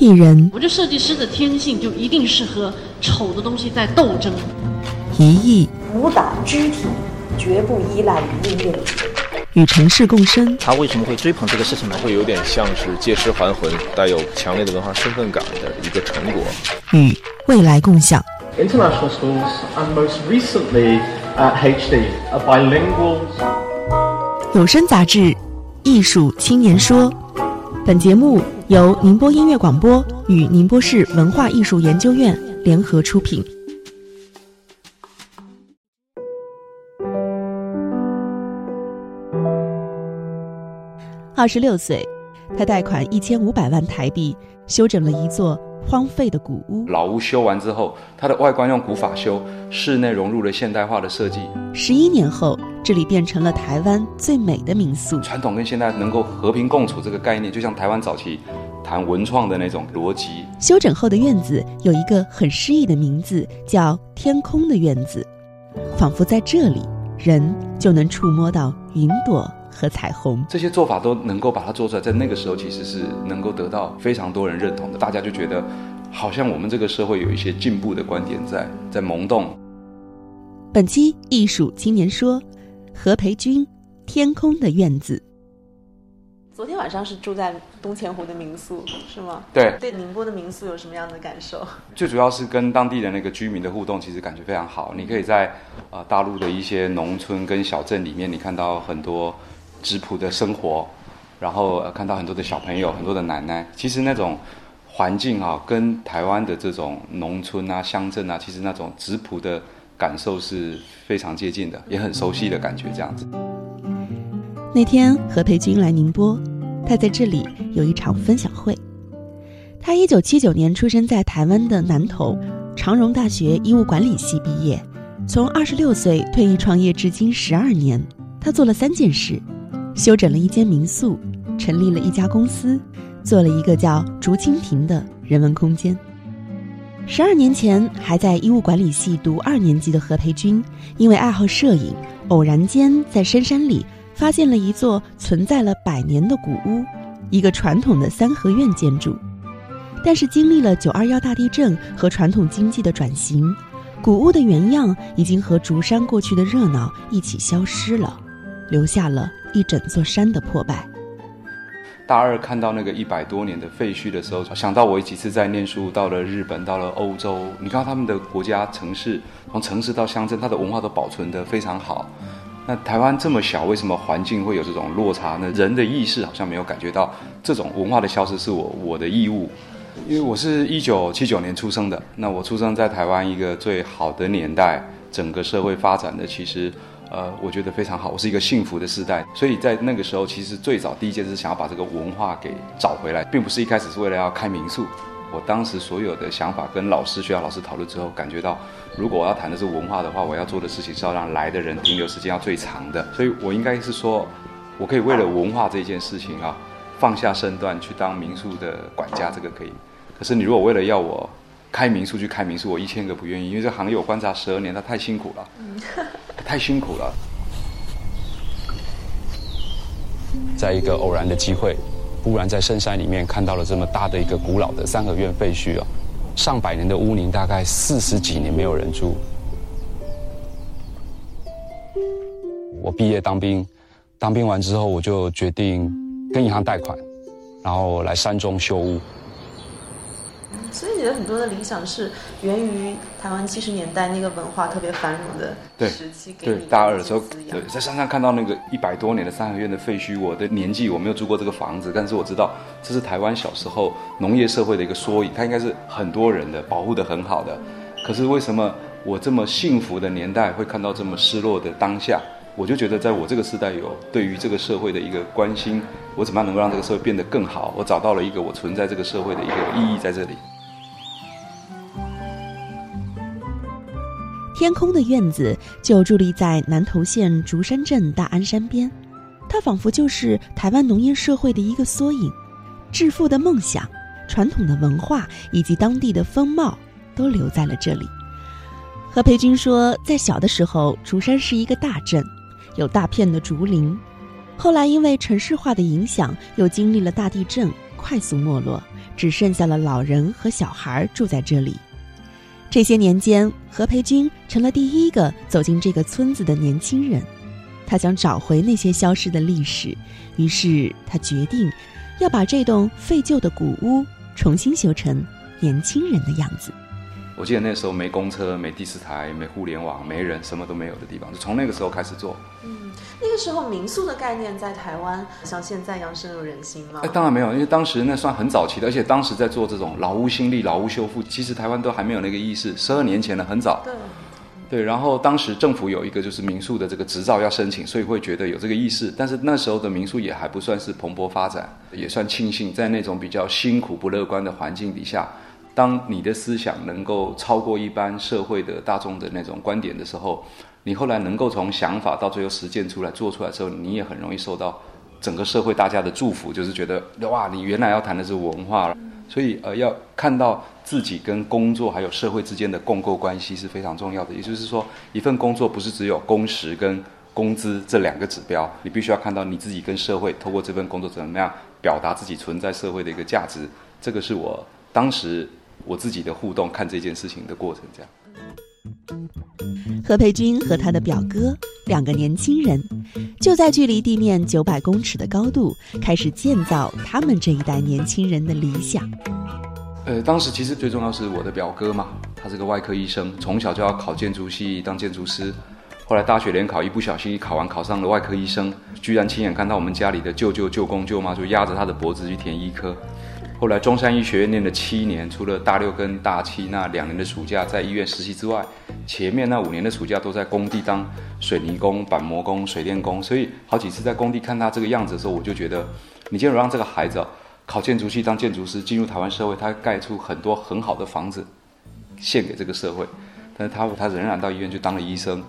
一人我这设计师的天性就一定是和丑的东西在斗争。一艺舞蹈肢体绝不依赖于音乐。与城市共生，他为什么会追捧这个事情呢？会有点像是借尸还魂，带有强烈的文化身份感的一个成果。与未来共享。International schools and most recently at HD are bilingual. 有声杂志《艺术青年说》，本节目由宁波音乐广播与宁波市文化艺术研究院联合出品。二十六岁，他贷款一千五百万台币修整了一座荒废的古屋。老屋修完之后，它的外观用古法修，室内融入了现代化的设计。十一年后，这里变成了台湾最美的民宿。传统跟现代能够和平共处这个概念，就像台湾早期谈文创的那种逻辑。修整后的院子有一个很诗意的名字，叫“天空的院子”，仿佛在这里，人就能触摸到云朵和彩虹。这些做法都能够把它做出来，在那个时候其实是能够得到非常多人认同的。大家就觉得，好像我们这个社会有一些进步的观点在在萌动。本期艺术青年说，何培军，《天空的院子》。昨天晚上是住在东钱湖的民宿，是吗？对。对宁波的民宿有什么样的感受？最主要是跟当地的那个居民的互动，其实感觉非常好。你可以在呃大陆的一些农村跟小镇里面，你看到很多质朴的生活，然后、呃、看到很多的小朋友、很多的奶奶。其实那种环境啊，跟台湾的这种农村啊、乡镇啊，其实那种质朴的感受是非常接近的，也很熟悉的感觉，这样子。那天何培军来宁波，他在这里有一场分享会。他一九七九年出生在台湾的南投长荣大学医务管理系毕业，从二十六岁退役创业至今十二年，他做了三件事：修整了一间民宿，成立了一家公司，做了一个叫竹蜻蜓的人文空间。十二年前还在医务管理系读二年级的何培军，因为爱好摄影，偶然间在深山里。发现了一座存在了百年的古屋，一个传统的三合院建筑。但是经历了九二幺大地震和传统经济的转型，古屋的原样已经和竹山过去的热闹一起消失了，留下了一整座山的破败。大二看到那个一百多年的废墟的时候，想到我几次在念书，到了日本，到了欧洲，你看他们的国家城市，从城市到乡镇，它的文化都保存得非常好。那台湾这么小，为什么环境会有这种落差呢？人的意识好像没有感觉到这种文化的消失是我我的义务，因为我是一九七九年出生的，那我出生在台湾一个最好的年代，整个社会发展的其实呃，我觉得非常好，我是一个幸福的时代，所以在那个时候，其实最早第一件事想要把这个文化给找回来，并不是一开始是为了要开民宿。我当时所有的想法跟老师、学校老师讨论之后，感觉到，如果我要谈的是文化的话，我要做的事情是要让来的人停留时间要最长的。所以我应该是说，我可以为了文化这件事情啊，放下身段去当民宿的管家，这个可以。可是你如果为了要我开民宿去开民宿，我一千个不愿意，因为这行业我观察十二年，它太辛苦了，太辛苦了。在一个偶然的机会。忽然在深山里面看到了这么大的一个古老的三合院废墟啊，上百年的屋龄，大概四十几年没有人住。我毕业当兵，当兵完之后我就决定跟银行贷款，然后来山中修屋。所以你的很多的理想是源于台湾七十年代那个文化特别繁荣的时期，对大二的时候，对在山上看到那个一百多年的三合院的废墟。我的年纪我没有住过这个房子，但是我知道这是台湾小时候农业社会的一个缩影，它应该是很多人的保护的很好的。可是为什么我这么幸福的年代会看到这么失落的当下？我就觉得在我这个时代有对于这个社会的一个关心，我怎么样能够让这个社会变得更好？我找到了一个我存在这个社会的一个意义在这里。天空的院子就伫立在南投县竹山镇大安山边，它仿佛就是台湾农业社会的一个缩影。致富的梦想、传统的文化以及当地的风貌都留在了这里。何培军说，在小的时候，竹山是一个大镇，有大片的竹林。后来因为城市化的影响，又经历了大地震，快速没落，只剩下了老人和小孩住在这里。这些年间，何培军成了第一个走进这个村子的年轻人。他想找回那些消失的历史，于是他决定要把这栋废旧的古屋重新修成年轻人的样子。我记得那时候没公车、没第四台、没互联网、没人，什么都没有的地方，就从那个时候开始做。嗯，那个时候民宿的概念在台湾像现在一样深入人心吗？哎，当然没有，因为当时那算很早期的，而且当时在做这种老屋新立、老屋修复，其实台湾都还没有那个意识。十二年前了，很早。对。对，然后当时政府有一个就是民宿的这个执照要申请，所以会觉得有这个意识。但是那时候的民宿也还不算是蓬勃发展，也算庆幸在那种比较辛苦不乐观的环境底下。当你的思想能够超过一般社会的大众的那种观点的时候，你后来能够从想法到最后实践出来做出来之后，你也很容易受到整个社会大家的祝福，就是觉得哇，你原来要谈的是文化了。所以呃，要看到自己跟工作还有社会之间的共构关系是非常重要的。也就是说，一份工作不是只有工时跟工资这两个指标，你必须要看到你自己跟社会透过这份工作怎么样表达自己存在社会的一个价值。这个是我当时。我自己的互动，看这件事情的过程，这样。何培军和他的表哥两个年轻人，就在距离地面九百公尺的高度，开始建造他们这一代年轻人的理想。呃，当时其实最重要是我的表哥嘛，他是个外科医生，从小就要考建筑系当建筑师，后来大学联考一不小心考完考上了外科医生，居然亲眼看到我们家里的舅舅、舅公、舅妈就压着他的脖子去填医科。后来中山医学院念了七年，除了大六跟大七那两年的暑假在医院实习之外，前面那五年的暑假都在工地当水泥工、板模工、水电工。所以好几次在工地看他这个样子的时候，我就觉得，你既然让这个孩子考建筑系当建筑师，进入台湾社会，他盖出很多很好的房子，献给这个社会。但是他他仍然到医院去当了医生，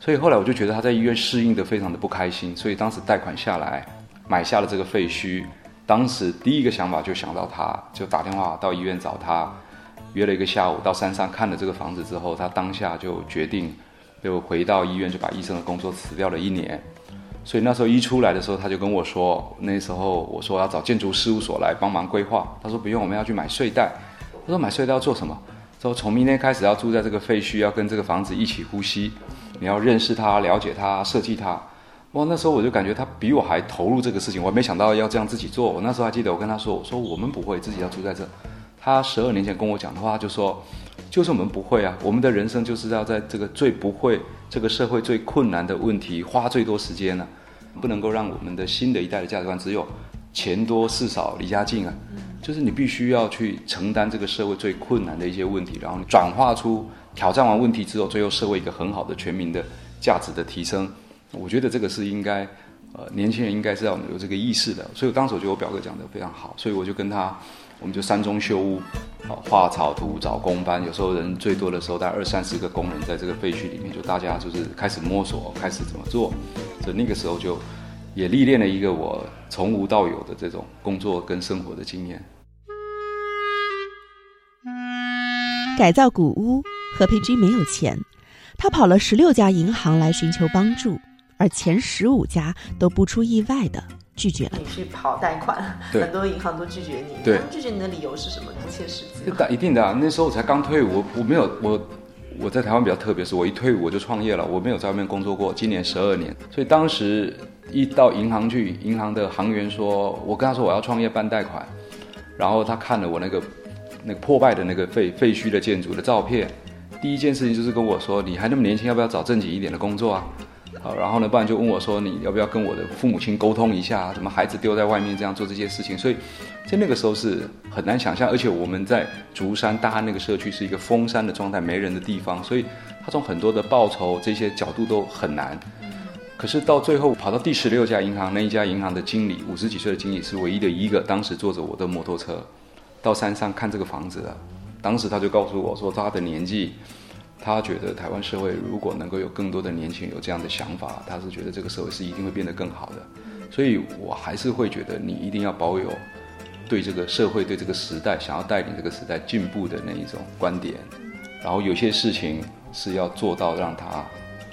所以后来我就觉得他在医院适应的非常的不开心，所以当时贷款下来买下了这个废墟。当时第一个想法就想到他，就打电话到医院找他，约了一个下午到山上看了这个房子之后，他当下就决定，就回到医院就把医生的工作辞掉了一年。所以那时候一出来的时候，他就跟我说，那时候我说要找建筑事务所来帮忙规划，他说不用，我们要去买睡袋。他说买睡袋要做什么？说从明天开始要住在这个废墟，要跟这个房子一起呼吸，你要认识它、了解它、设计它。哇，那时候我就感觉他比我还投入这个事情，我没想到要这样自己做。我那时候还记得，我跟他说：“我说我们不会自己要住在这。”他十二年前跟我讲的话就说：“就是我们不会啊，我们的人生就是要在这个最不会、这个社会最困难的问题花最多时间呢，不能够让我们的新的一代的价值观只有钱多事少离家近啊，就是你必须要去承担这个社会最困难的一些问题，然后转化出挑战完问题之后，最后社会一个很好的全民的价值的提升。”我觉得这个是应该，呃，年轻人应该是要有这个意识的。所以我当时我觉得我表哥讲的非常好，所以我就跟他，我们就山中修屋，啊，画草图，找工班。有时候人最多的时候，大概二三十个工人在这个废墟里面，就大家就是开始摸索，开始怎么做。所以那个时候就也历练了一个我从无到有的这种工作跟生活的经验。改造古屋，何培军没有钱，他跑了十六家银行来寻求帮助。而前十五家都不出意外的拒绝了你去跑贷款，很多银行都拒绝你。对，拒绝你的理由是什么？不切实际。一定的啊，那时候我才刚退伍，我没有我我在台湾比较特别，是我一退伍我就创业了，我没有在外面工作过，今年十二年。所以当时一到银行去，银行的行员说，我跟他说我要创业办贷款，然后他看了我那个那个破败的那个废废墟的建筑的照片，第一件事情就是跟我说，你还那么年轻，要不要找正经一点的工作啊？好，然后呢，不然就问我说，你要不要跟我的父母亲沟通一下，怎么孩子丢在外面这样做这些事情？所以，在那个时候是很难想象，而且我们在竹山大安那个社区是一个封山的状态，没人的地方，所以他从很多的报酬这些角度都很难。可是到最后跑到第十六家银行，那一家银行的经理五十几岁的经理是唯一的一个，当时坐着我的摩托车到山上看这个房子的，当时他就告诉我说他的年纪。他觉得台湾社会如果能够有更多的年轻人有这样的想法，他是觉得这个社会是一定会变得更好的。所以我还是会觉得你一定要保有对这个社会、对这个时代想要带领这个时代进步的那一种观点。然后有些事情是要做到让他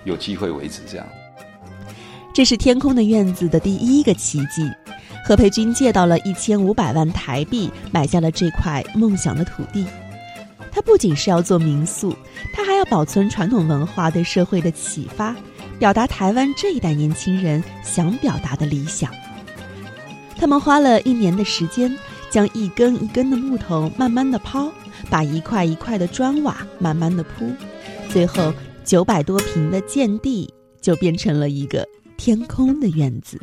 有机会为止。这样，这是天空的院子的第一个奇迹。何培军借到了一千五百万台币，买下了这块梦想的土地。他不仅是要做民宿，他还要保存传统文化对社会的启发，表达台湾这一代年轻人想表达的理想。他们花了一年的时间，将一根一根的木头慢慢的抛，把一块一块的砖瓦慢慢的铺，最后九百多平的建地就变成了一个天空的院子。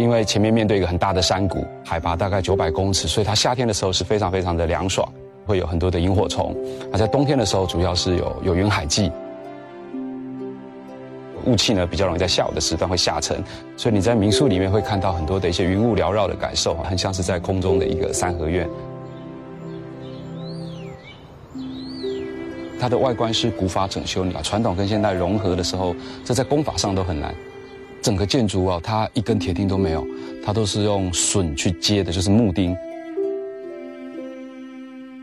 因为前面面对一个很大的山谷，海拔大概九百公尺，所以它夏天的时候是非常非常的凉爽。会有很多的萤火虫，而在冬天的时候，主要是有有云海季，雾气呢比较容易在下午的时段会下沉，所以你在民宿里面会看到很多的一些云雾缭绕的感受，很像是在空中的一个三合院。它的外观是古法整修，你把传统跟现代融合的时候，这在工法上都很难。整个建筑啊，它一根铁钉都没有，它都是用榫去接的，就是木钉。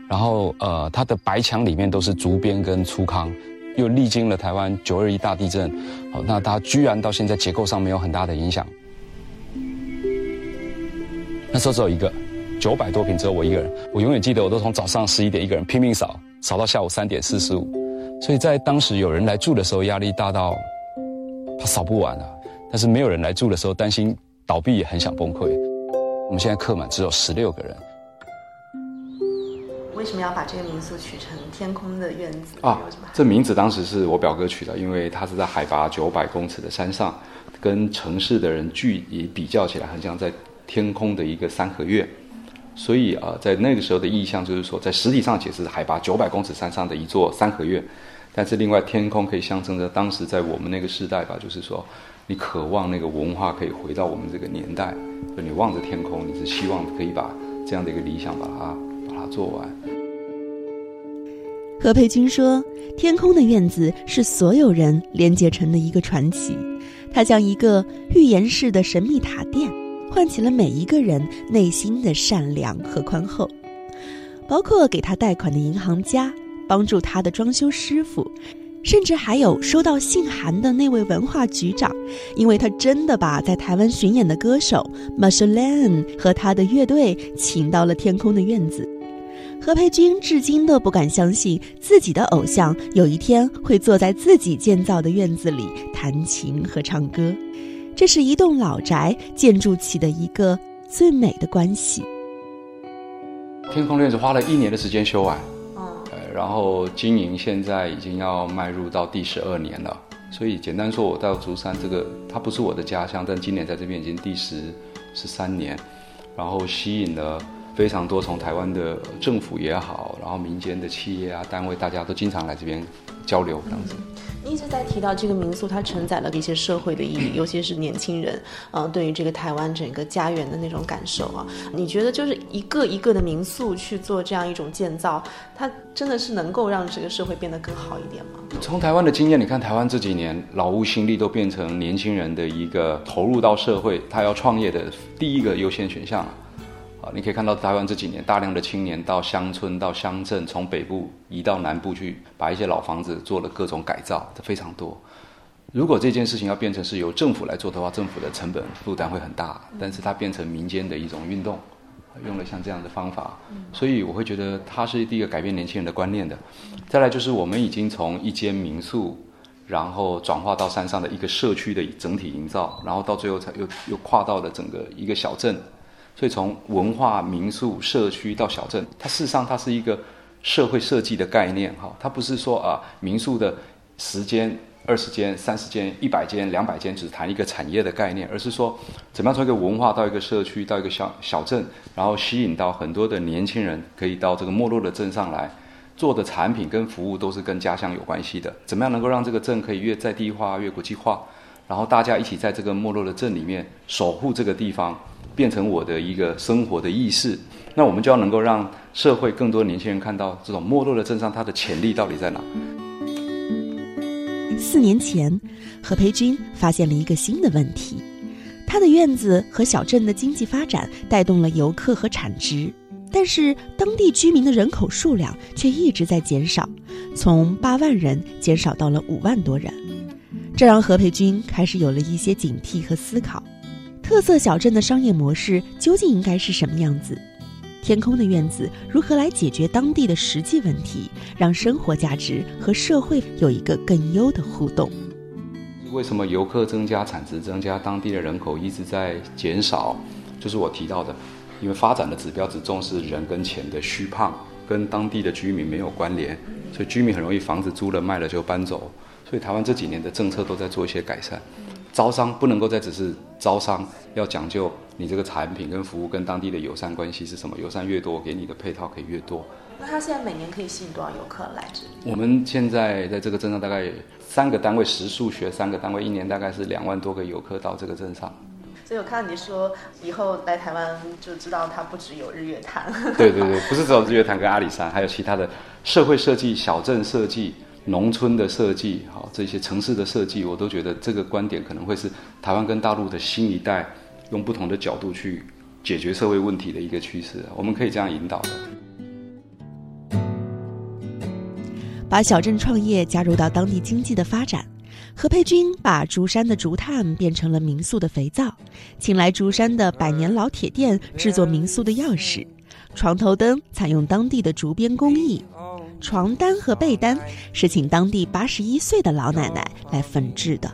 然后，呃，它的白墙里面都是竹编跟粗糠，又历经了台湾九二一大地震，好，那它居然到现在结构上没有很大的影响。那时候只有一个，九百多平只有我一个人，我永远记得，我都从早上十一点一个人拼命扫，扫到下午三点四十五，所以在当时有人来住的时候，压力大到他扫不完啊。但是没有人来住的时候，担心倒闭，也很想崩溃。我们现在客满只有十六个人。为什么要把这个民宿取成“天空的院子”啊？这名字当时是我表哥取的，因为他是在海拔九百公尺的山上，跟城市的人距离比较起来，很像在天空的一个三合院。所以啊，在那个时候的意象就是说，在实体上解释海拔九百公尺山上的一座三合院，但是另外天空可以象征着当时在我们那个时代吧，就是说你渴望那个文化可以回到我们这个年代，就你望着天空，你是希望可以把这样的一个理想把它把它。做完。何佩君说：“天空的院子是所有人连接成的一个传奇，它像一个预言式的神秘塔殿，唤起了每一个人内心的善良和宽厚，包括给他贷款的银行家，帮助他的装修师傅。”甚至还有收到信函的那位文化局长，因为他真的把在台湾巡演的歌手 Marshall 和他的乐队请到了天空的院子。何培军至今都不敢相信自己的偶像有一天会坐在自己建造的院子里弹琴和唱歌。这是一栋老宅建筑起的一个最美的关系。天空院子花了一年的时间修完。然后经营现在已经要迈入到第十二年了，所以简单说，我到竹山这个，它不是我的家乡，但今年在这边已经第十十三年，然后吸引了非常多从台湾的政府也好，然后民间的企业啊单位，大家都经常来这边交流这样子。你一直在提到这个民宿，它承载了一些社会的意义，尤其是年轻人，呃，对于这个台湾整个家园的那种感受啊。你觉得就是一个一个的民宿去做这样一种建造，它真的是能够让这个社会变得更好一点吗？从台湾的经验，你看台湾这几年劳务心力都变成年轻人的一个投入到社会，他要创业的第一个优先选项了。你可以看到台湾这几年大量的青年到乡村、到乡镇，从北部移到南部去，把一些老房子做了各种改造，这非常多。如果这件事情要变成是由政府来做的话，政府的成本负担会很大。但是它变成民间的一种运动，用了像这样的方法，所以我会觉得它是第一个改变年轻人的观念的。再来就是我们已经从一间民宿，然后转化到山上的一个社区的整体营造，然后到最后才又又跨到了整个一个小镇。所以从文化、民宿、社区到小镇，它事实上它是一个社会设计的概念，哈，它不是说啊民宿的十间、二十间、三十间、一百间、两百间，只谈一个产业的概念，而是说怎么样从一个文化到一个社区到一个小小镇，然后吸引到很多的年轻人可以到这个没落的镇上来，做的产品跟服务都是跟家乡有关系的，怎么样能够让这个镇可以越在地化越国际化，然后大家一起在这个没落的镇里面守护这个地方。变成我的一个生活的意识，那我们就要能够让社会更多年轻人看到这种没落的镇上它的潜力到底在哪。四年前，何培军发现了一个新的问题，他的院子和小镇的经济发展带动了游客和产值，但是当地居民的人口数量却一直在减少，从八万人减少到了五万多人，这让何培军开始有了一些警惕和思考：特色小镇的商业模式究竟应该是什么样子？天空的院子如何来解决当地的实际问题，让生活价值和社会有一个更优的互动？为什么游客增加、产值增加，当地的人口一直在减少？就是我提到的，因为发展的指标只重视人跟钱的虚胖，跟当地的居民没有关联，所以居民很容易房子租了卖了就搬走。所以台湾这几年的政策都在做一些改善，招商不能够再只是招商，要讲究你这个产品跟服务跟当地的友善关系是什么？友善越多，给你的配套可以越多。那他现在每年可以吸引多少游客来这里？我们现在在这个镇上大概三个单位，实数学三个单位，一年大概是两万多个游客到这个镇上。所以我看到你说以后来台湾就知道它不只有日月潭。对对对，不是只有日月潭跟阿里山，还有其他的社会设计、小镇设计、农村的设计，好这些城市的设计，我都觉得这个观点可能会是台湾跟大陆的新一代用不同的角度去解决社会问题的一个趋势。我们可以这样引导的。把小镇创业加入到当地经济的发展。何佩君把竹山的竹炭变成了民宿的肥皂，请来竹山的百年老铁店制作民宿的钥匙，床头灯采用当地的竹编工艺，床单和被单是请当地八十一岁的老奶奶来缝制的。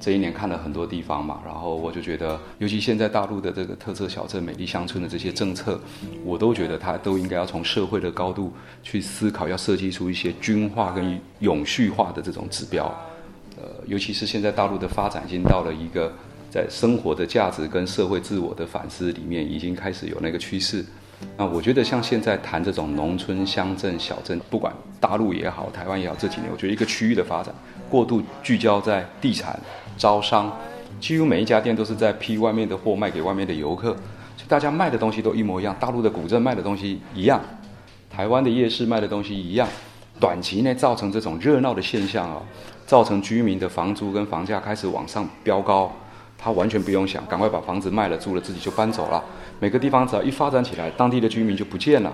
这一年看了很多地方嘛，然后我就觉得，尤其现在大陆的这个特色小镇、美丽乡村的这些政策，我都觉得它都应该要从社会的高度去思考，要设计出一些均化跟永续化的这种指标。呃，尤其是现在大陆的发展已经到了一个在生活的价值跟社会自我的反思里面，已经开始有那个趋势。那我觉得像现在谈这种农村、乡镇、小镇，不管大陆也好，台湾也好，这几年我觉得一个区域的发展过度聚焦在地产、招商，几乎每一家店都是在批外面的货卖给外面的游客，所以大家卖的东西都一模一样。大陆的古镇卖的东西一样，台湾的夜市卖的东西一样。短期内造成这种热闹的现象啊，造成居民的房租跟房价开始往上飙高，他完全不用想，赶快把房子卖了租了，自己就搬走了。每个地方只要一发展起来，当地的居民就不见了，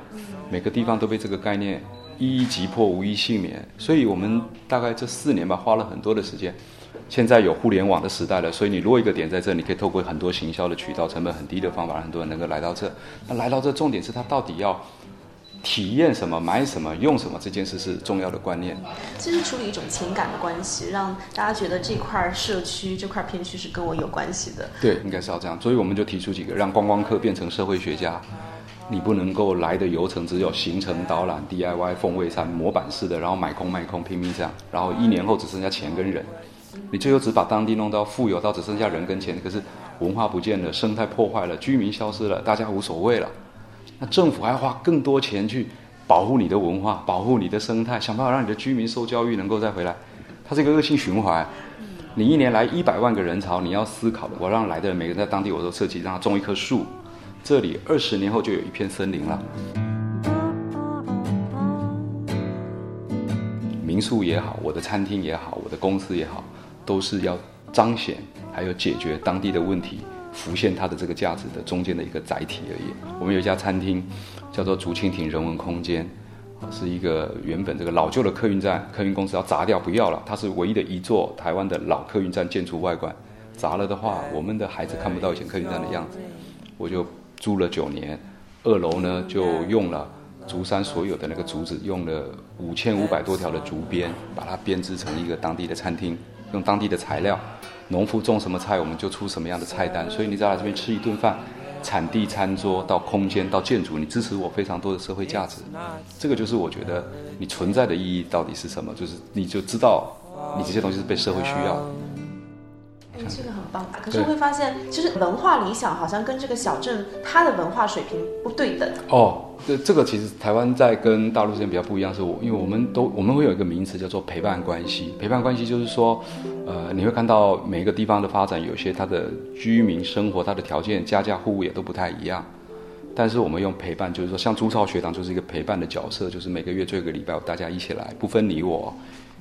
每个地方都被这个概念一一击破，无一幸免。所以我们大概这四年吧，花了很多的时间。现在有互联网的时代了，所以你落一个点在这，你可以透过很多行销的渠道，成本很低的方法，让很多人能够来到这。那来到这，重点是他到底要。体验什么、买什么、用什么，这件事是重要的观念。其实处理一种情感的关系，让大家觉得这块社区、这块片区是跟我有关系的。对，应该是要这样。所以我们就提出几个，让观光客变成社会学家。你不能够来的游程只有行程导览、DIY、风味餐、模板式的，然后买空卖空，拼命这样。然后一年后只剩下钱跟人，你最后只把当地弄到富有到只剩下人跟钱，可是文化不见了，生态破坏了，居民消失了，大家无所谓了。那政府还要花更多钱去保护你的文化，保护你的生态，想办法让你的居民受教育，能够再回来。它是一个恶性循环。你一年来一百万个人潮，你要思考的，我让来的人每个人在当地我都设计让他种一棵树，这里二十年后就有一片森林了。民宿也好，我的餐厅也好，我的公司也好，都是要彰显还有解决当地的问题。浮现它的这个价值的中间的一个载体而已。我们有一家餐厅，叫做竹蜻蜓人文空间，是一个原本这个老旧的客运站，客运公司要砸掉不要了，它是唯一的一座台湾的老客运站建筑外观，砸了的话，我们的孩子看不到以前客运站的样子。我就租了九年，二楼呢就用了竹山所有的那个竹子，用了五千五百多条的竹编，把它编织成一个当地的餐厅，用当地的材料。农夫种什么菜，我们就出什么样的菜单。所以你在来这边吃一顿饭，产地餐桌到空间到建筑，你支持我非常多的社会价值。这个就是我觉得你存在的意义到底是什么？就是你就知道你这些东西是被社会需要。这个很棒，可是会发现，其实文化理想好像跟这个小镇它的文化水平不对等。哦，这这个其实台湾在跟大陆之间比较不一样，是我因为我们都我们会有一个名词叫做陪伴关系。陪伴关系就是说，呃，你会看到每一个地方的发展，有些它的居民生活、它的条件、家家户户也都不太一样。但是我们用陪伴，就是说，像朱超学堂就是一个陪伴的角色，就是每个月做一个礼拜，大家一起来，不分你我。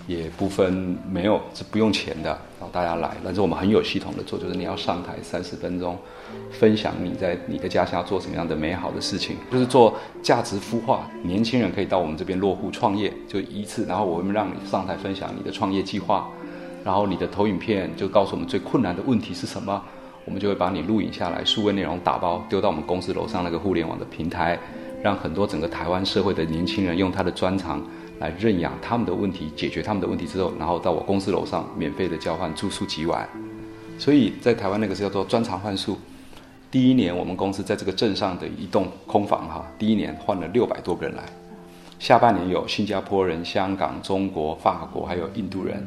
也不分没有是不用钱的，然后大家来，但是我们很有系统的做，就是你要上台三十分钟，分享你在你的家乡做什么样的美好的事情，就是做价值孵化。年轻人可以到我们这边落户创业，就一次，然后我们让你上台分享你的创业计划，然后你的投影片就告诉我们最困难的问题是什么，我们就会把你录影下来，数位内容打包丢到我们公司楼上那个互联网的平台，让很多整个台湾社会的年轻人用他的专长。来认养他们的问题，解决他们的问题之后，然后到我公司楼上免费的交换住宿几晚。所以在台湾那个是叫做专长换宿。第一年我们公司在这个镇上的一栋空房哈，第一年换了六百多个人来。下半年有新加坡人、香港、中国、法国还有印度人，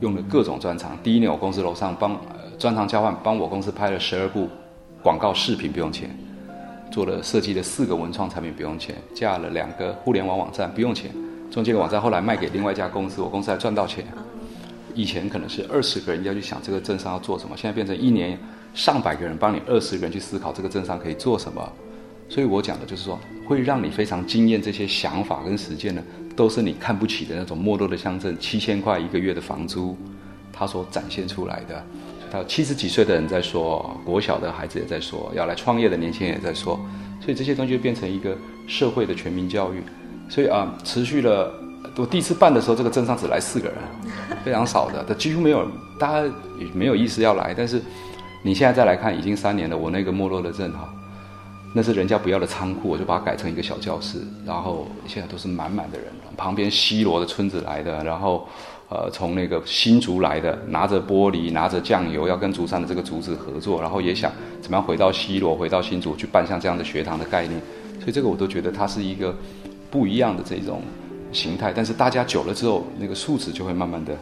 用了各种专长。第一年我公司楼上帮专长交换，帮我公司拍了十二部广告视频不用钱，做了设计的四个文创产品不用钱，架了两个互联网网站不用钱。中介网站后来卖给另外一家公司，我公司还赚到钱。以前可能是二十个人要去想这个镇上要做什么，现在变成一年上百个人帮你二十个人去思考这个镇上可以做什么。所以我讲的就是说，会让你非常惊艳这些想法跟实践呢，都是你看不起的那种没落的乡镇，七千块一个月的房租，它所展现出来的。到七十几岁的人在说，国小的孩子也在说，要来创业的年轻人也在说，所以这些东西就变成一个社会的全民教育。所以啊，持续了。我第一次办的时候，这个镇上只来四个人，非常少的，他几乎没有，大家也没有意思要来。但是你现在再来看，已经三年了，我那个没落的镇哈，那是人家不要的仓库，我就把它改成一个小教室，然后现在都是满满的人。旁边西罗的村子来的，然后呃从那个新竹来的，拿着玻璃，拿着酱油，要跟竹山的这个竹子合作，然后也想怎么样回到西罗，回到新竹去办像这样的学堂的概念。所以这个我都觉得它是一个。不一样的这种形态，但是大家久了之后，那个素质就会慢慢的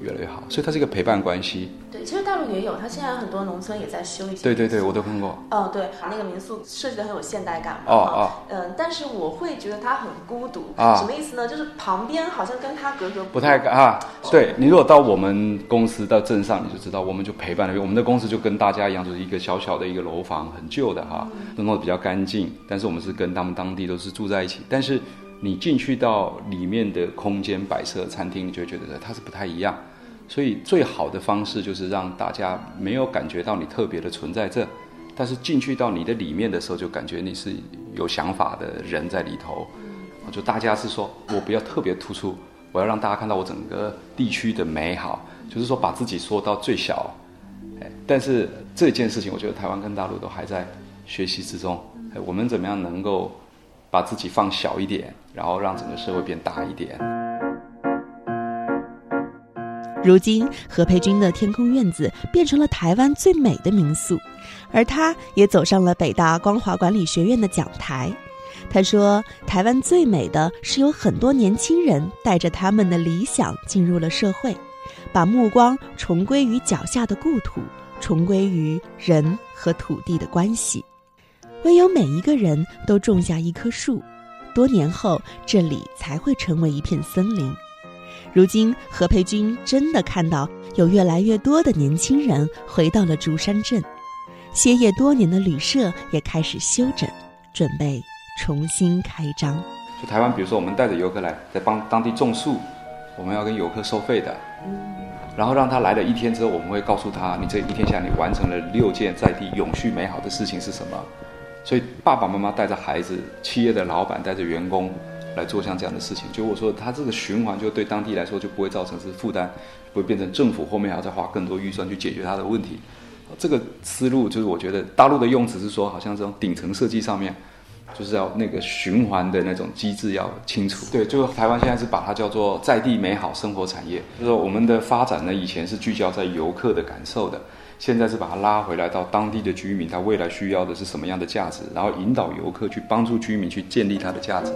越来越好，所以它是一个陪伴关系。对，其实大陆也有，它现在很多农村也在修一些。对对对，我都看过。哦，对，那个民宿设计的很有现代感嘛。哦哦。嗯，但是我会觉得它很孤独。啊。什么意思呢？就是旁边好像跟它格格不太啊。对你如果到我们公司到镇上，你就知道，我们就陪伴了。我们的公司就跟大家一样，就是一个小小的一个楼房，很旧的哈，弄得比较干净。但是我们是跟他们当地都是住在一起。但是你进去到里面的空间摆设餐厅，你就觉得它是不太一样。所以最好的方式就是让大家没有感觉到你特别的存在这，但是进去到你的里面的时候，就感觉你是有想法的人在里头。就大家是说我不要特别突出，我要让大家看到我整个地区的美好，就是说把自己缩到最小。哎，但是这件事情，我觉得台湾跟大陆都还在学习之中。哎，我们怎么样能够把自己放小一点，然后让整个社会变大一点？如今，何培君的天空院子变成了台湾最美的民宿，而他也走上了北大光华管理学院的讲台。他说：“台湾最美的是有很多年轻人带着他们的理想进入了社会，把目光重归于脚下的故土，重归于人和土地的关系。唯有每一个人都种下一棵树，多年后这里才会成为一片森林。”如今，何培军真的看到有越来越多的年轻人回到了竹山镇，歇业多年的旅社也开始休整，准备重新开张。就台湾，比如说我们带着游客来，在帮当地种树，我们要跟游客收费的。然后让他来了一天之后，我们会告诉他，你这一天下你完成了六件在地永续美好的事情是什么。所以爸爸妈妈带着孩子，企业的老板带着员工。来做像这样的事情，就我说，他这个循环就对当地来说就不会造成是负担，不会变成政府后面还要再花更多预算去解决他的问题。这个思路就是我觉得大陆的用词是说，好像这种顶层设计上面，就是要那个循环的那种机制要清楚。对，就台湾现在是把它叫做在地美好生活产业，就是我们的发展呢，以前是聚焦在游客的感受的，现在是把它拉回来到当地的居民，他未来需要的是什么样的价值，然后引导游客去帮助居民去建立它的价值。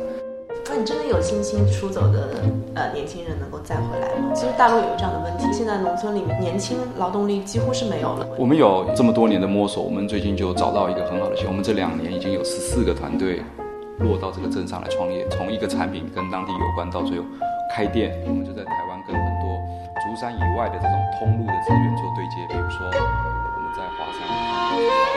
那你真的有信心出走的呃年轻人能够再回来吗？其实大陆有这样的问题，现在农村里面年轻劳动力几乎是没有了。我们有这么多年的摸索，我们最近就找到一个很好的线。我们这两年已经有十四个团队落到这个镇上来创业，从一个产品跟当地有关，到最后开店，我们就在台湾跟很多竹山以外的这种通路的资源做对接，比如说我们在华山。